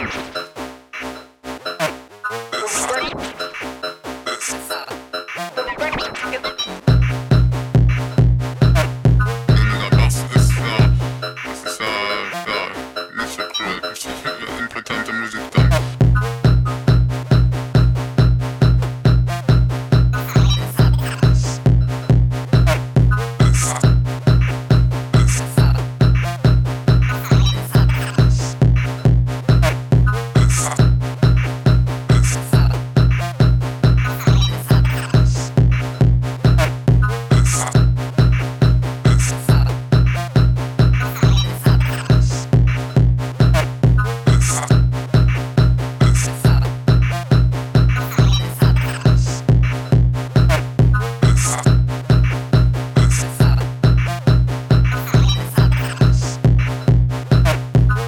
life.